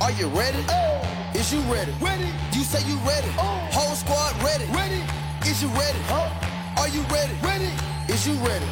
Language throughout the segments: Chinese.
Are you ready? Is you ready? Ready. You say you ready. Whole squad ready. Ready. Is you ready? Are you ready? Ready. Is you ready?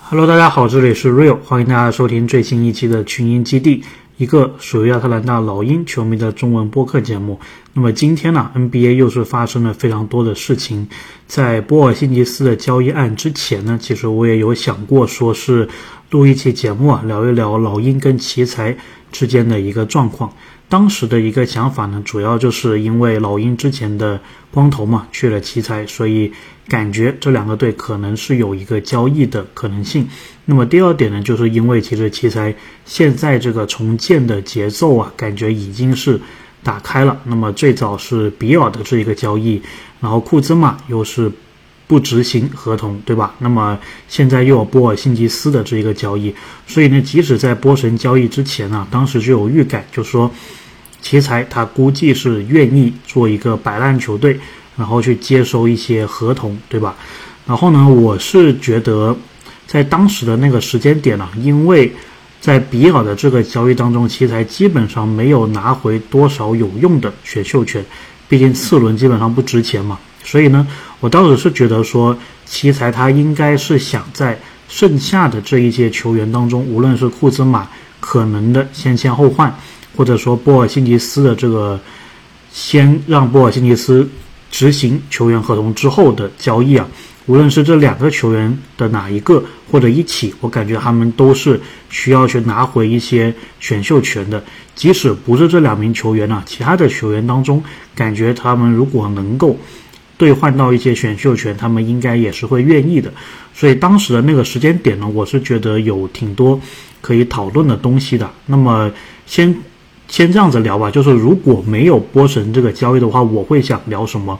Hello，大家好，这里是 Real，欢迎大家收听最新一期的群英基地，一个属于亚特兰大老鹰球迷的中文播客节目。那么今天呢，NBA 又是发生了非常多的事情。在波尔辛吉斯的交易案之前呢，其实我也有想过，说是录一期节目啊，聊一聊老鹰跟奇才之间的一个状况。当时的一个想法呢，主要就是因为老鹰之前的光头嘛去了奇才，所以感觉这两个队可能是有一个交易的可能性。那么第二点呢，就是因为其实奇才现在这个重建的节奏啊，感觉已经是打开了。那么最早是比尔的这一个交易，然后库兹马又是。不执行合同，对吧？那么现在又有波尔辛吉斯的这一个交易，所以呢，即使在波神交易之前啊，当时就有预感，就说奇才他估计是愿意做一个摆烂球队，然后去接收一些合同，对吧？然后呢，我是觉得在当时的那个时间点呢，因为在比尔的这个交易当中，奇才基本上没有拿回多少有用的选秀权，毕竟次轮基本上不值钱嘛。所以呢，我当时是觉得说，奇才他应该是想在剩下的这一届球员当中，无论是库兹马可能的先签后换，或者说波尔辛吉斯的这个先让波尔辛吉斯执行球员合同之后的交易啊，无论是这两个球员的哪一个或者一起，我感觉他们都是需要去拿回一些选秀权的。即使不是这两名球员呢，其他的球员当中，感觉他们如果能够。兑换到一些选秀权，他们应该也是会愿意的。所以当时的那个时间点呢，我是觉得有挺多可以讨论的东西的。那么先先这样子聊吧，就是如果没有波神这个交易的话，我会想聊什么？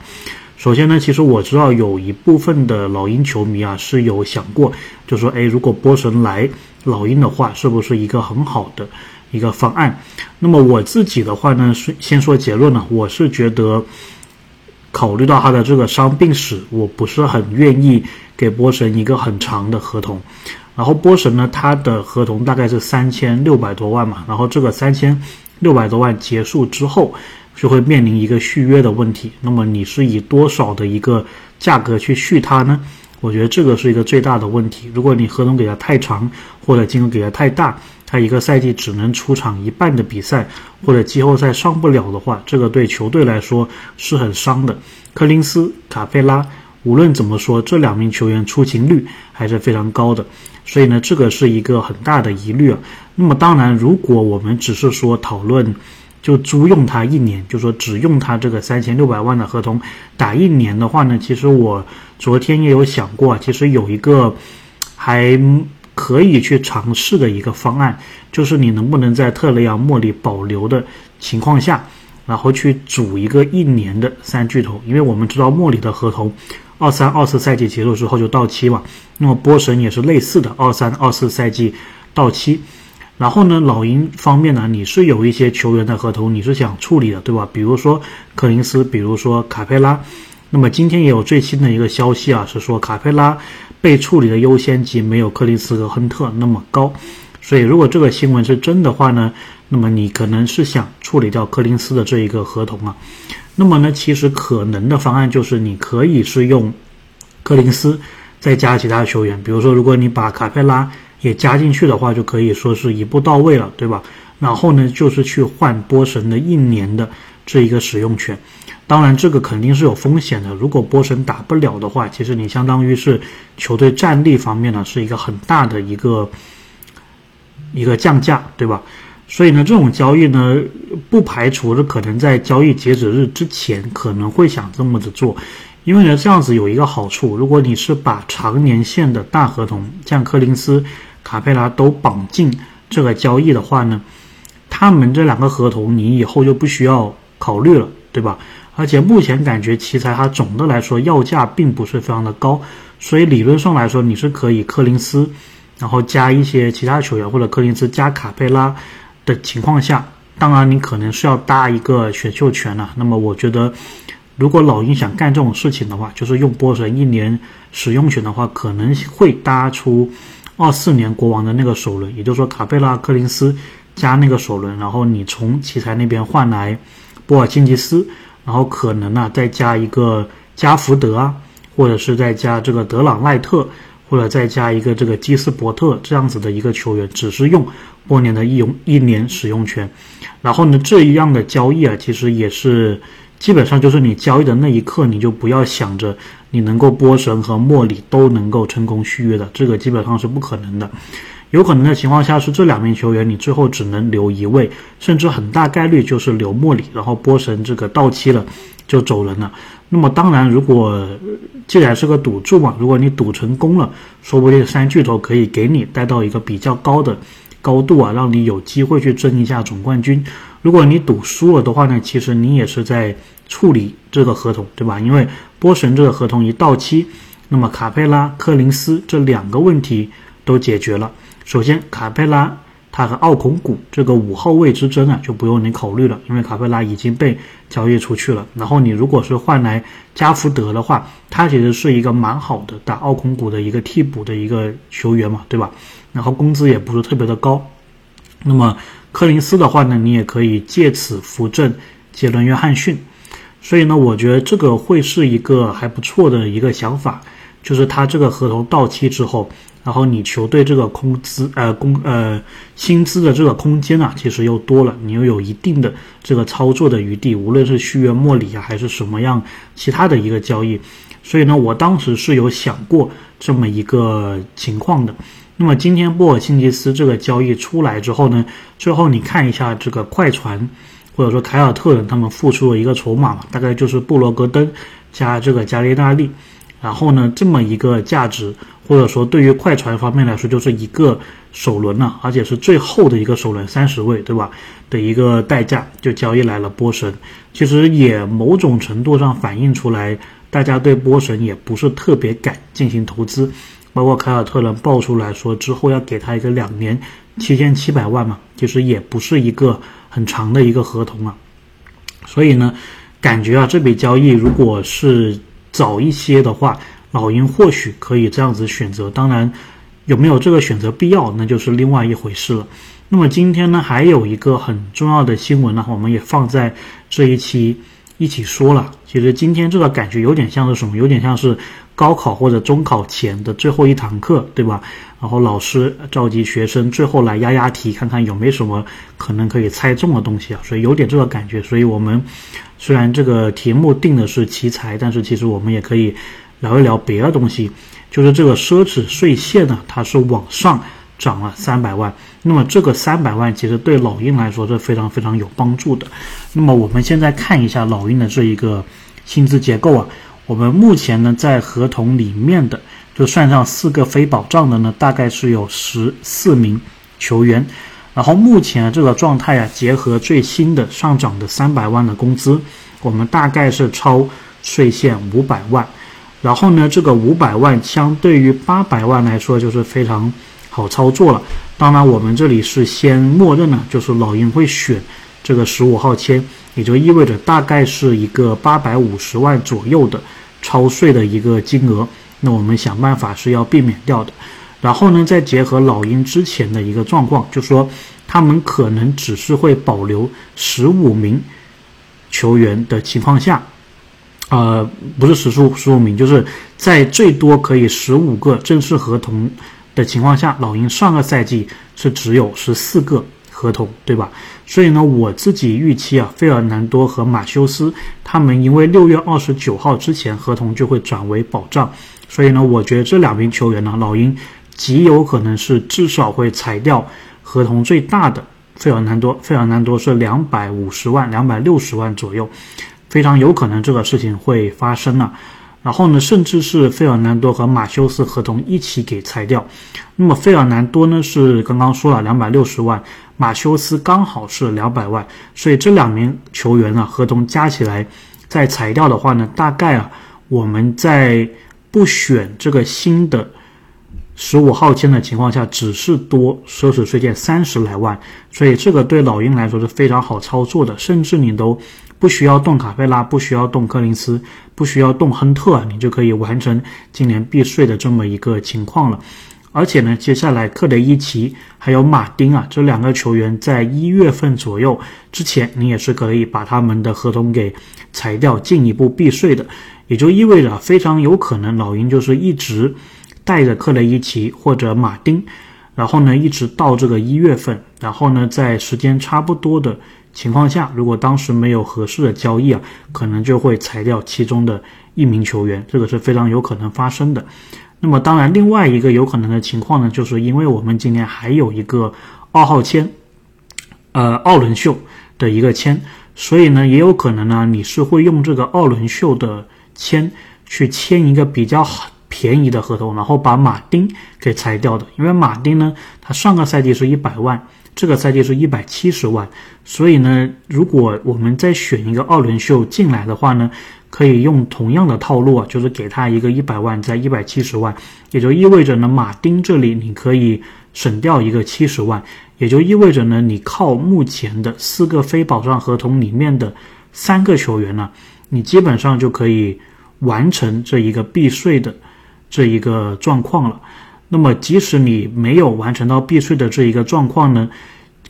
首先呢，其实我知道有一部分的老鹰球迷啊是有想过，就说，哎，如果波神来老鹰的话，是不是一个很好的一个方案？那么我自己的话呢，是先说结论呢，我是觉得。考虑到他的这个伤病史，我不是很愿意给波神一个很长的合同。然后波神呢，他的合同大概是三千六百多万嘛。然后这个三千六百多万结束之后，就会面临一个续约的问题。那么你是以多少的一个价格去续他呢？我觉得这个是一个最大的问题。如果你合同给他太长，或者金额给他太大。他一个赛季只能出场一半的比赛，或者季后赛上不了的话，这个对球队来说是很伤的。柯林斯、卡佩拉，无论怎么说，这两名球员出勤率还是非常高的，所以呢，这个是一个很大的疑虑啊。那么当然，如果我们只是说讨论就租用他一年，就说只用他这个三千六百万的合同打一年的话呢，其实我昨天也有想过，其实有一个还。可以去尝试的一个方案，就是你能不能在特雷杨莫里保留的情况下，然后去组一个一年的三巨头，因为我们知道莫里的合同二三二四赛季结束之后就到期嘛，那么波神也是类似的，二三二四赛季到期，然后呢，老鹰方面呢，你是有一些球员的合同你是想处理的，对吧？比如说柯林斯，比如说卡佩拉，那么今天也有最新的一个消息啊，是说卡佩拉。被处理的优先级没有克林斯和亨特那么高，所以如果这个新闻是真的话呢，那么你可能是想处理掉柯林斯的这一个合同啊。那么呢，其实可能的方案就是你可以是用柯林斯再加其他球员，比如说如果你把卡佩拉也加进去的话，就可以说是一步到位了，对吧？然后呢，就是去换波神的一年的这一个使用权。当然，这个肯定是有风险的。如果波神打不了的话，其实你相当于是球队战力方面呢是一个很大的一个一个降价，对吧？所以呢，这种交易呢，不排除是可能在交易截止日之前可能会想这么的做，因为呢，这样子有一个好处，如果你是把长年限的大合同，像柯林斯、卡佩拉都绑进这个交易的话呢，他们这两个合同你以后就不需要考虑了，对吧？而且目前感觉奇才它总的来说要价并不是非常的高，所以理论上来说你是可以柯林斯，然后加一些其他球员或者柯林斯加卡佩拉的情况下，当然你可能是要搭一个选秀权了。那么我觉得，如果老鹰想干这种事情的话，就是用波神一年使用权的话，可能会搭出二四年国王的那个首轮，也就是说卡佩拉、柯林斯加那个首轮，然后你从奇才那边换来波尔津吉斯，然后可能呢再加一个加福德啊，或者是再加这个德朗赖特，或者再加一个这个基斯伯特这样子的一个球员，只是用波年的一用一年使用权。然后呢，这一样的交易啊，其实也是基本上就是你交易的那一刻，你就不要想着你能够波神和莫里都能够成功续约的，这个基本上是不可能的。有可能的情况下是这两名球员，你最后只能留一位，甚至很大概率就是留莫里，然后波神这个到期了就走人了。那么当然，如果既然是个赌注嘛，如果你赌成功了，说不定三巨头可以给你带到一个比较高的高度啊，让你有机会去争一下总冠军。如果你赌输了的话呢，其实你也是在处理这个合同，对吧？因为波神这个合同一到期，那么卡佩拉、科林斯这两个问题都解决了。首先，卡佩拉他和奥孔古这个五号位之争啊，就不用你考虑了，因为卡佩拉已经被交易出去了。然后你如果是换来加福德的话，他其实是一个蛮好的打奥孔古的一个替补的一个球员嘛，对吧？然后工资也不是特别的高。那么柯林斯的话呢，你也可以借此扶正杰伦约翰逊。所以呢，我觉得这个会是一个还不错的一个想法，就是他这个合同到期之后。然后你球队这个工资呃工呃薪资的这个空间啊，其实又多了，你又有一定的这个操作的余地，无论是续约莫里啊，还是什么样其他的一个交易，所以呢，我当时是有想过这么一个情况的。那么今天波尔辛吉斯这个交易出来之后呢，最后你看一下这个快船或者说凯尔特人他们付出了一个筹码嘛，大概就是布罗格登加这个加利纳利。然后呢，这么一个价值，或者说对于快船方面来说，就是一个首轮了，而且是最后的一个首轮三十位，对吧？的一个代价就交易来了波神，其实也某种程度上反映出来，大家对波神也不是特别敢进行投资，包括凯尔特人爆出来说之后要给他一个两年七千七百万嘛，其实也不是一个很长的一个合同啊，所以呢，感觉啊这笔交易如果是。早一些的话，老鹰或许可以这样子选择。当然，有没有这个选择必要，那就是另外一回事了。那么今天呢，还有一个很重要的新闻呢，我们也放在这一期一起说了。其实今天这个感觉有点像是什么？有点像是高考或者中考前的最后一堂课，对吧？然后老师召集学生，最后来压压题，看看有没有什么可能可以猜中的东西啊。所以有点这个感觉。所以我们。虽然这个题目定的是奇才，但是其实我们也可以聊一聊别的东西。就是这个奢侈税线呢，它是往上涨了三百万。那么这个三百万其实对老鹰来说是非常非常有帮助的。那么我们现在看一下老鹰的这一个薪资结构啊，我们目前呢在合同里面的，就算上四个非保障的呢，大概是有十四名球员。然后目前这个状态啊，结合最新的上涨的三百万的工资，我们大概是超税线五百万。然后呢，这个五百万相对于八百万来说，就是非常好操作了。当然，我们这里是先默认呢，就是老鹰会选这个十五号签，也就意味着大概是一个八百五十万左右的超税的一个金额。那我们想办法是要避免掉的。然后呢，再结合老鹰之前的一个状况，就说他们可能只是会保留十五名球员的情况下，呃，不是十数十五名，就是在最多可以十五个正式合同的情况下，老鹰上个赛季是只有十四个合同，对吧？所以呢，我自己预期啊，费尔南多和马修斯他们因为六月二十九号之前合同就会转为保障，所以呢，我觉得这两名球员呢，老鹰。极有可能是至少会裁掉合同最大的费尔南多，费尔南多是两百五十万、两百六十万左右，非常有可能这个事情会发生了。然后呢，甚至是费尔南多和马修斯合同一起给裁掉。那么费尔南多呢是刚刚说了两百六十万，马修斯刚好是两百万，所以这两名球员呢合同加起来再裁掉的话呢，大概啊我们在不选这个新的。十五号签的情况下，只是多奢侈税件三十来万，所以这个对老鹰来说是非常好操作的，甚至你都不需要动卡佩拉，不需要动柯林斯，不需要动亨特，你就可以完成今年避税的这么一个情况了。而且呢，接下来克雷伊奇还有马丁啊这两个球员在一月份左右之前，你也是可以把他们的合同给裁掉，进一步避税的。也就意味着非常有可能老鹰就是一直带着克雷伊奇或者马丁，然后呢一直到这个一月份，然后呢在时间差不多的情况下，如果当时没有合适的交易啊，可能就会裁掉其中的一名球员，这个是非常有可能发生的。那么，当然，另外一个有可能的情况呢，就是因为我们今年还有一个二号签，呃，奥伦秀的一个签，所以呢，也有可能呢，你是会用这个奥伦秀的签去签一个比较便宜的合同，然后把马丁给裁掉的。因为马丁呢，他上个赛季是一百万，这个赛季是一百七十万，所以呢，如果我们再选一个奥伦秀进来的话呢。可以用同样的套路啊，就是给他一个一百万，在一百七十万，也就意味着呢，马丁这里你可以省掉一个七十万，也就意味着呢，你靠目前的四个非保障合同里面的三个球员呢，你基本上就可以完成这一个避税的这一个状况了。那么，即使你没有完成到避税的这一个状况呢？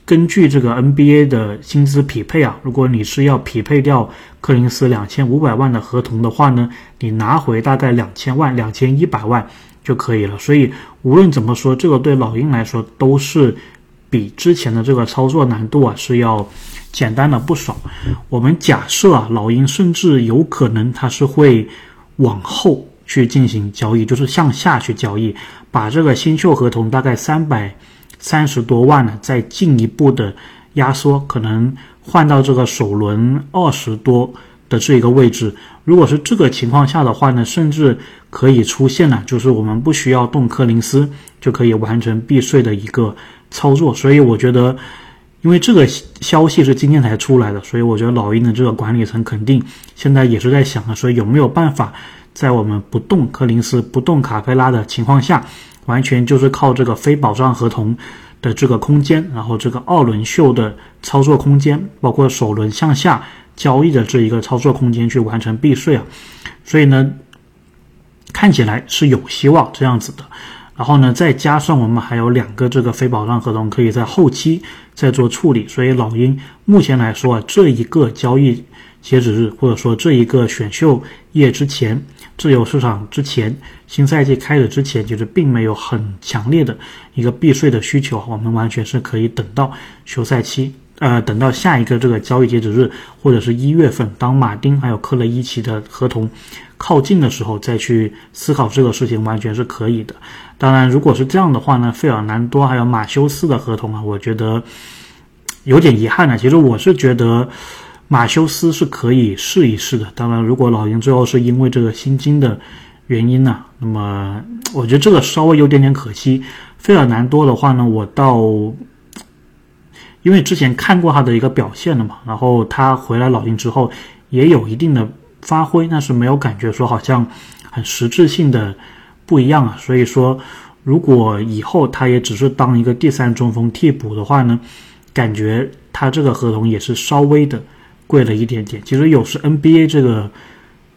根据这个 NBA 的薪资匹配啊，如果你是要匹配掉柯林斯两千五百万的合同的话呢，你拿回大概两千万、两千一百万就可以了。所以无论怎么说，这个对老鹰来说都是比之前的这个操作难度啊是要简单了不少。我们假设啊，老鹰甚至有可能它是会往后去进行交易，就是向下去交易，把这个新秀合同大概三百。三十多万呢，再进一步的压缩，可能换到这个首轮二十多的这一个位置。如果是这个情况下的话呢，甚至可以出现了，就是我们不需要动柯林斯就可以完成避税的一个操作。所以我觉得，因为这个消息是今天才出来的，所以我觉得老鹰的这个管理层肯定现在也是在想啊，说有没有办法在我们不动柯林斯、不动卡佩拉的情况下。完全就是靠这个非保障合同的这个空间，然后这个二轮秀的操作空间，包括首轮向下交易的这一个操作空间去完成避税啊，所以呢，看起来是有希望这样子的。然后呢，再加上我们还有两个这个非保障合同可以在后期再做处理，所以老鹰目前来说啊，这一个交易截止日或者说这一个选秀夜之前。自由市场之前，新赛季开始之前，其实并没有很强烈的一个避税的需求，我们完全是可以等到休赛期，呃，等到下一个这个交易截止日，或者是一月份，当马丁还有克雷伊奇的合同靠近的时候，再去思考这个事情，完全是可以的。当然，如果是这样的话呢，费尔南多还有马修斯的合同啊，我觉得有点遗憾呢。其实我是觉得。马修斯是可以试一试的，当然，如果老鹰最后是因为这个薪金的原因呢，那么我觉得这个稍微有点点可惜。费尔南多的话呢，我倒因为之前看过他的一个表现了嘛，然后他回来老鹰之后也有一定的发挥，但是没有感觉说好像很实质性的不一样啊。所以说，如果以后他也只是当一个第三中锋替补的话呢，感觉他这个合同也是稍微的。贵了一点点，其实有时 NBA 这个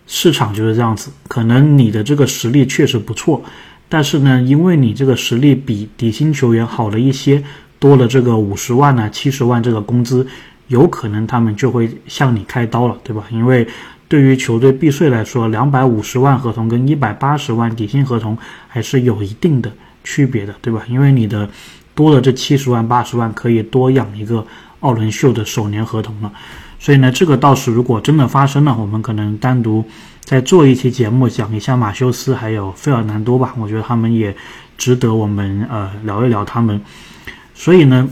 市场就是这样子，可能你的这个实力确实不错，但是呢，因为你这个实力比底薪球员好了一些，多了这个五十万呢、七十万这个工资，有可能他们就会向你开刀了，对吧？因为对于球队避税来说，两百五十万合同跟一百八十万底薪合同还是有一定的区别的，对吧？因为你的多了这七十万、八十万，可以多养一个奥伦秀的首年合同了。所以呢，这个倒是如果真的发生了，我们可能单独再做一期节目讲一下马修斯还有费尔南多吧。我觉得他们也值得我们呃聊一聊他们。所以呢，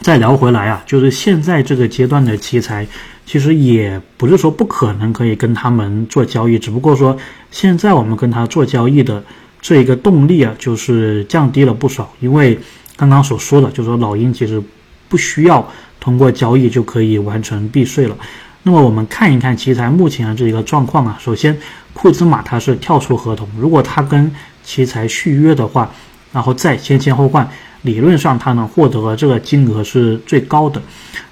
再聊回来啊，就是现在这个阶段的奇才，其实也不是说不可能可以跟他们做交易，只不过说现在我们跟他做交易的这一个动力啊，就是降低了不少。因为刚刚所说的，就是说老鹰其实不需要。通过交易就可以完成避税了。那么我们看一看奇才目前的这一个状况啊。首先，库兹马他是跳出合同，如果他跟奇才续约的话，然后再先签后换，理论上他能获得这个金额是最高的。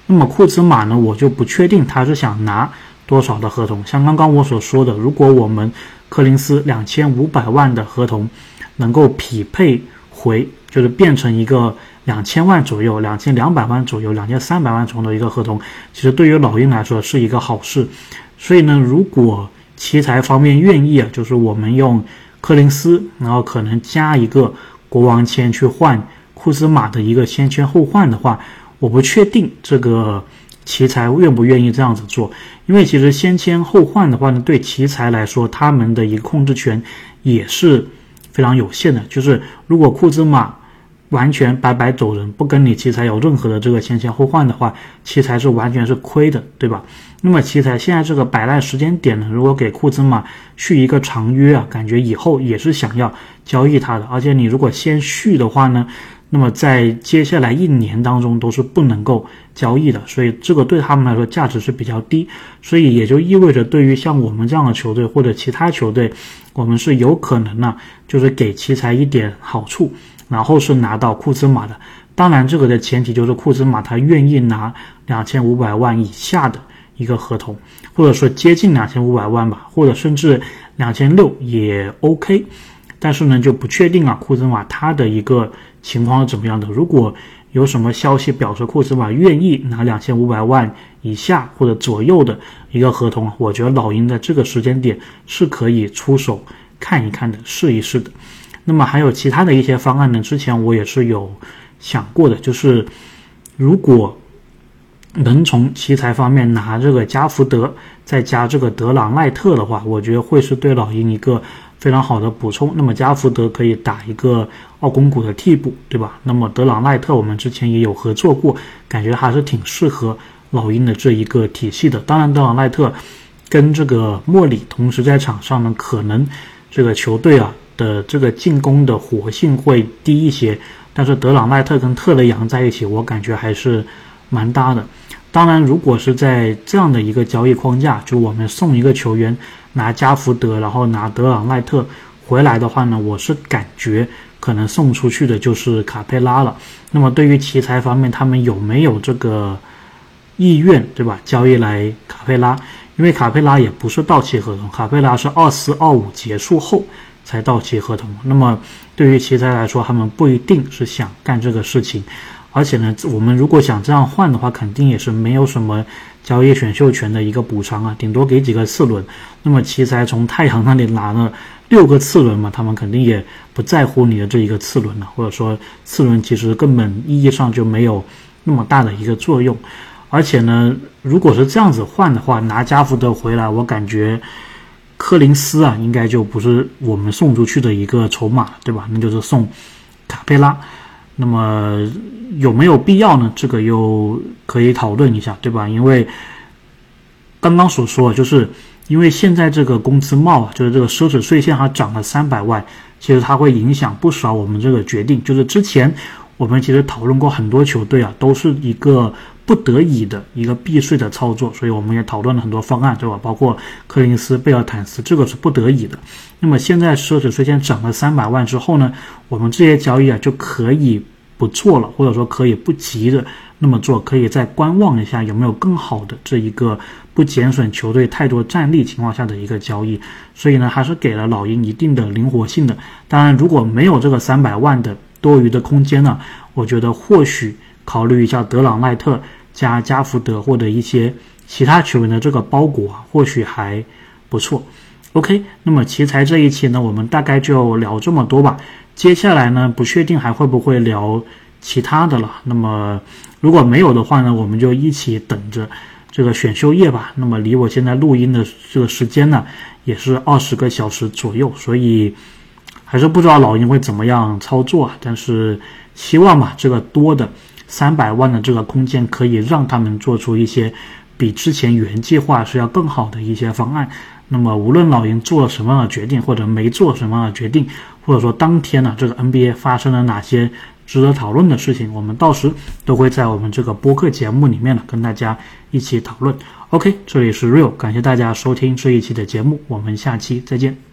那么库兹马呢，我就不确定他是想拿多少的合同。像刚刚我所说的，如果我们柯林斯两千五百万的合同能够匹配。回，就是变成一个两千万左右、两千两百万左右、两千三百万左右的一个合同，其实对于老鹰来说是一个好事。所以呢，如果奇才方面愿意啊，就是我们用柯林斯，然后可能加一个国王签去换库兹马的一个先签后换的话，我不确定这个奇才愿不愿意这样子做，因为其实先签后换的话呢，对奇才来说，他们的一个控制权也是非常有限的。就是如果库兹马完全白白走人，不跟你奇才有任何的这个先签后换的话，奇才是完全是亏的，对吧？那么奇才现在这个摆烂时间点呢，如果给库兹马续一个长约啊，感觉以后也是想要交易他的。而且你如果先续的话呢，那么在接下来一年当中都是不能够交易的，所以这个对他们来说价值是比较低。所以也就意味着，对于像我们这样的球队或者其他球队，我们是有可能呢，就是给奇才一点好处，然后是拿到库兹马的。当然，这个的前提就是库兹马他愿意拿两千五百万以下的。一个合同，或者说接近两千五百万吧，或者甚至两千六也 OK，但是呢就不确定啊。库兹马他的一个情况是怎么样的？如果有什么消息表示库兹马愿意拿两千五百万以下或者左右的一个合同，我觉得老鹰在这个时间点是可以出手看一看的，试一试的。那么还有其他的一些方案呢？之前我也是有想过的，就是如果。能从奇才方面拿这个加福德，再加这个德朗赖特的话，我觉得会是对老鹰一个非常好的补充。那么加福德可以打一个奥公古的替补，对吧？那么德朗赖特我们之前也有合作过，感觉还是挺适合老鹰的这一个体系的。当然，德朗赖特跟这个莫里同时在场上呢，可能这个球队啊的这个进攻的活性会低一些。但是德朗赖特跟特雷杨在一起，我感觉还是蛮搭的。当然，如果是在这样的一个交易框架，就我们送一个球员拿加福德，然后拿德朗赖特回来的话呢，我是感觉可能送出去的就是卡佩拉了。那么对于奇才方面，他们有没有这个意愿，对吧？交易来卡佩拉，因为卡佩拉也不是到期合同，卡佩拉是二四二五结束后才到期合同。那么对于奇才来说，他们不一定是想干这个事情。而且呢，我们如果想这样换的话，肯定也是没有什么交易选秀权的一个补偿啊，顶多给几个次轮。那么奇才从太阳那里拿了六个次轮嘛，他们肯定也不在乎你的这一个次轮了，或者说次轮其实根本意义上就没有那么大的一个作用。而且呢，如果是这样子换的话，拿加福德回来，我感觉柯林斯啊，应该就不是我们送出去的一个筹码，对吧？那就是送卡佩拉。那么有没有必要呢？这个又可以讨论一下，对吧？因为刚刚所说，就是因为现在这个工资帽啊，就是这个奢侈税线还涨了三百万，其实它会影响不少我们这个决定。就是之前我们其实讨论过很多球队啊，都是一个不得已的一个避税的操作，所以我们也讨论了很多方案，对吧？包括柯林斯、贝尔坦斯，这个是不得已的。那么现在奢侈税线涨了三百万之后呢，我们这些交易啊就可以不做了，或者说可以不急着那么做，可以再观望一下有没有更好的这一个不减损球队太多战力情况下的一个交易。所以呢，还是给了老鹰一定的灵活性的。当然，如果没有这个三百万的多余的空间呢，我觉得或许考虑一下德朗赖特加加福德或者一些其他球员的这个包裹，或许还不错。OK，那么奇才这一期呢，我们大概就聊这么多吧。接下来呢，不确定还会不会聊其他的了。那么如果没有的话呢，我们就一起等着这个选秀夜吧。那么离我现在录音的这个时间呢，也是二十个小时左右，所以还是不知道老鹰会怎么样操作啊。但是希望嘛，这个多的三百万的这个空间，可以让他们做出一些比之前原计划是要更好的一些方案。那么，无论老鹰做了什么样的决定，或者没做什么样的决定，或者说当天呢，这个 NBA 发生了哪些值得讨论的事情，我们到时都会在我们这个播客节目里面呢，跟大家一起讨论。OK，这里是 Real，感谢大家收听这一期的节目，我们下期再见。